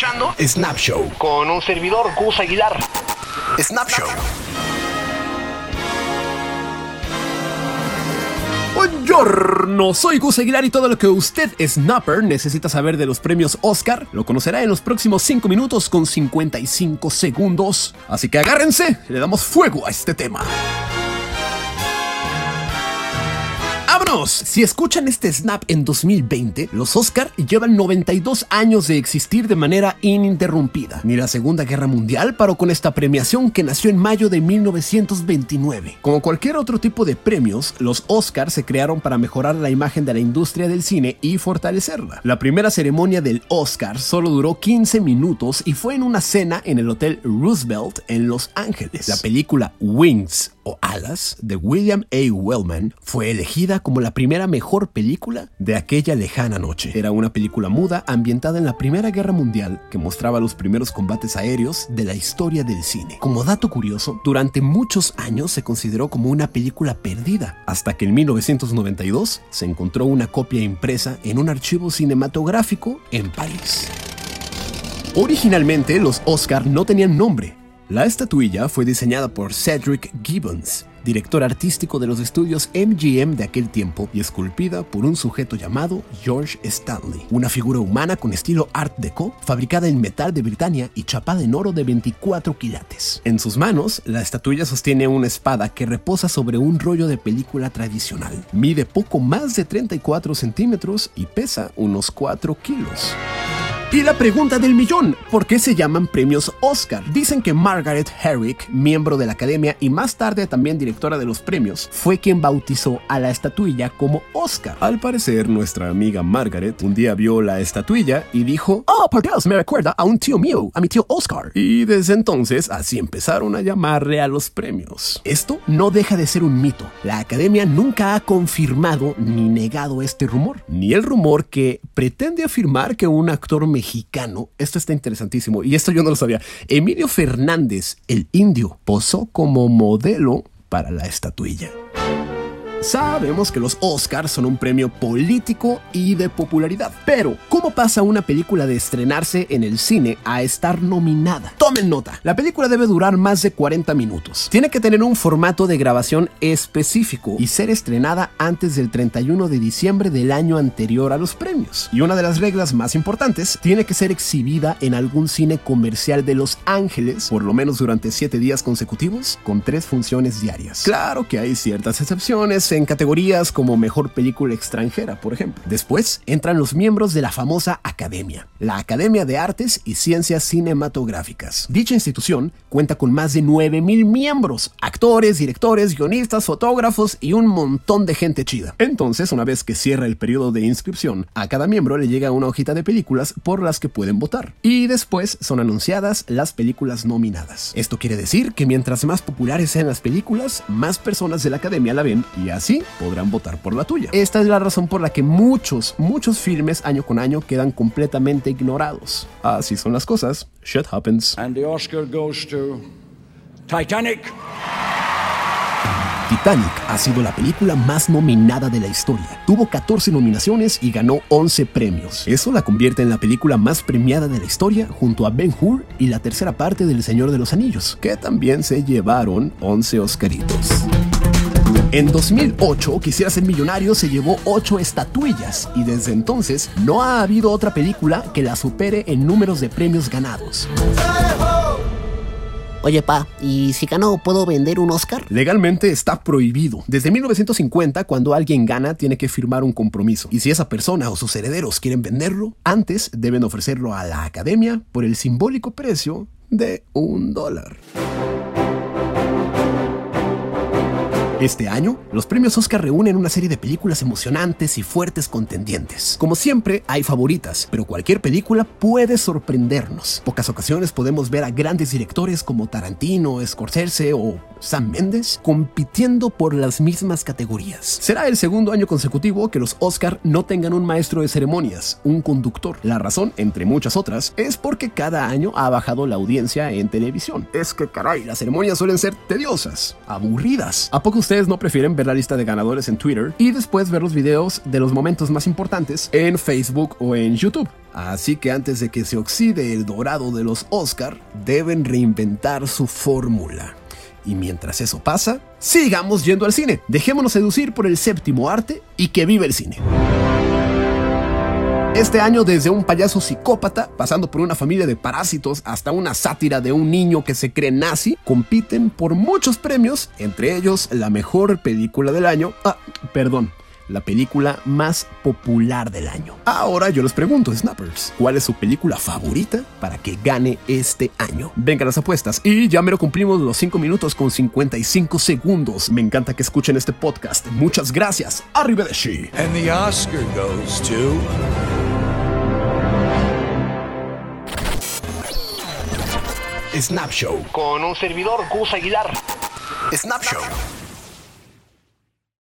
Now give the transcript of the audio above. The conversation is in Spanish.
escuchando Snap Show con un servidor, Gus Aguilar. Snap Show. Buongiorno, soy Gus Aguilar y todo lo que usted, Snapper, necesita saber de los premios Oscar lo conocerá en los próximos 5 minutos con 55 segundos. Así que agárrense, le damos fuego a este tema. ¡Vámonos! Si escuchan este snap en 2020, los Oscar llevan 92 años de existir de manera ininterrumpida. Ni la Segunda Guerra Mundial paró con esta premiación que nació en mayo de 1929. Como cualquier otro tipo de premios, los Oscar se crearon para mejorar la imagen de la industria del cine y fortalecerla. La primera ceremonia del Oscar solo duró 15 minutos y fue en una cena en el Hotel Roosevelt en Los Ángeles. La película Wings o Alas de William A. Wellman fue elegida como la primera mejor película de aquella lejana noche. Era una película muda ambientada en la Primera Guerra Mundial que mostraba los primeros combates aéreos de la historia del cine. Como dato curioso, durante muchos años se consideró como una película perdida, hasta que en 1992 se encontró una copia impresa en un archivo cinematográfico en París. Originalmente los Oscar no tenían nombre, la estatuilla fue diseñada por Cedric Gibbons, director artístico de los estudios MGM de aquel tiempo y esculpida por un sujeto llamado George Stanley, una figura humana con estilo Art Deco, fabricada en metal de Britania y chapada en oro de 24 quilates. En sus manos, la estatuilla sostiene una espada que reposa sobre un rollo de película tradicional. Mide poco más de 34 centímetros y pesa unos 4 kilos. Y la pregunta del millón, ¿por qué se llaman premios Oscar? Dicen que Margaret Herrick, miembro de la academia y más tarde también directora de los premios, fue quien bautizó a la estatuilla como Oscar. Al parecer, nuestra amiga Margaret un día vio la estatuilla y dijo, Oh, por Dios, me recuerda a un tío mío, a mi tío Oscar. Y desde entonces así empezaron a llamarle a los premios. Esto no deja de ser un mito. La academia nunca ha confirmado ni negado este rumor, ni el rumor que pretende afirmar que un actor mexicano, esto está interesantísimo y esto yo no lo sabía, Emilio Fernández, el indio, posó como modelo para la estatuilla. Sabemos que los Oscars son un premio político y de popularidad, pero ¿cómo pasa una película de estrenarse en el cine a estar nominada? Tomen nota, la película debe durar más de 40 minutos. Tiene que tener un formato de grabación específico y ser estrenada antes del 31 de diciembre del año anterior a los premios. Y una de las reglas más importantes, tiene que ser exhibida en algún cine comercial de Los Ángeles, por lo menos durante 7 días consecutivos, con 3 funciones diarias. Claro que hay ciertas excepciones en categorías como mejor película extranjera, por ejemplo. Después entran los miembros de la famosa Academia, la Academia de Artes y Ciencias Cinematográficas. Dicha institución cuenta con más de 9000 miembros, actores, directores, guionistas, fotógrafos y un montón de gente chida. Entonces, una vez que cierra el periodo de inscripción, a cada miembro le llega una hojita de películas por las que pueden votar. Y después son anunciadas las películas nominadas. Esto quiere decir que mientras más populares sean las películas, más personas de la academia la ven y así podrán votar por la tuya. Esta es la razón por la que muchos, muchos filmes año con año quedan completamente ignorados. Así son las cosas. Shit happens. And the Oscar goes to Titanic. Titanic ha sido la película más nominada de la historia. Tuvo 14 nominaciones y ganó 11 premios. Eso la convierte en la película más premiada de la historia junto a Ben Hur y la tercera parte del Señor de los Anillos, que también se llevaron 11 Oscaritos. En 2008, Quisiera ser millonario se llevó 8 estatuillas y desde entonces no ha habido otra película que la supere en números de premios ganados. Oye, pa, ¿y si gano puedo vender un Oscar? Legalmente está prohibido. Desde 1950, cuando alguien gana, tiene que firmar un compromiso. Y si esa persona o sus herederos quieren venderlo, antes deben ofrecerlo a la academia por el simbólico precio de un dólar. Este año, los premios Oscar reúnen una serie de películas emocionantes y fuertes contendientes. Como siempre, hay favoritas, pero cualquier película puede sorprendernos. Pocas ocasiones podemos ver a grandes directores como Tarantino, Scorsese o Sam Mendes compitiendo por las mismas categorías. Será el segundo año consecutivo que los Oscar no tengan un maestro de ceremonias, un conductor. La razón, entre muchas otras, es porque cada año ha bajado la audiencia en televisión. Es que caray, las ceremonias suelen ser tediosas, aburridas. ¿A poco ustedes no prefieren ver la lista de ganadores en Twitter y después ver los videos de los momentos más importantes en Facebook o en YouTube. Así que antes de que se oxide el dorado de los Oscar, deben reinventar su fórmula. Y mientras eso pasa, sigamos yendo al cine. Dejémonos seducir por el séptimo arte y que viva el cine. Este año, desde un payaso psicópata, pasando por una familia de parásitos, hasta una sátira de un niño que se cree nazi, compiten por muchos premios, entre ellos la mejor película del año. Ah, perdón, la película más popular del año. Ahora yo les pregunto, Snappers, ¿cuál es su película favorita para que gane este año? Venga las apuestas y ya me lo cumplimos los 5 minutos con 55 segundos. Me encanta que escuchen este podcast. Muchas gracias. Arrivederci. And the Oscar goes to. Snap Show. Con un servidor, Gus Aguilar. Snap Show.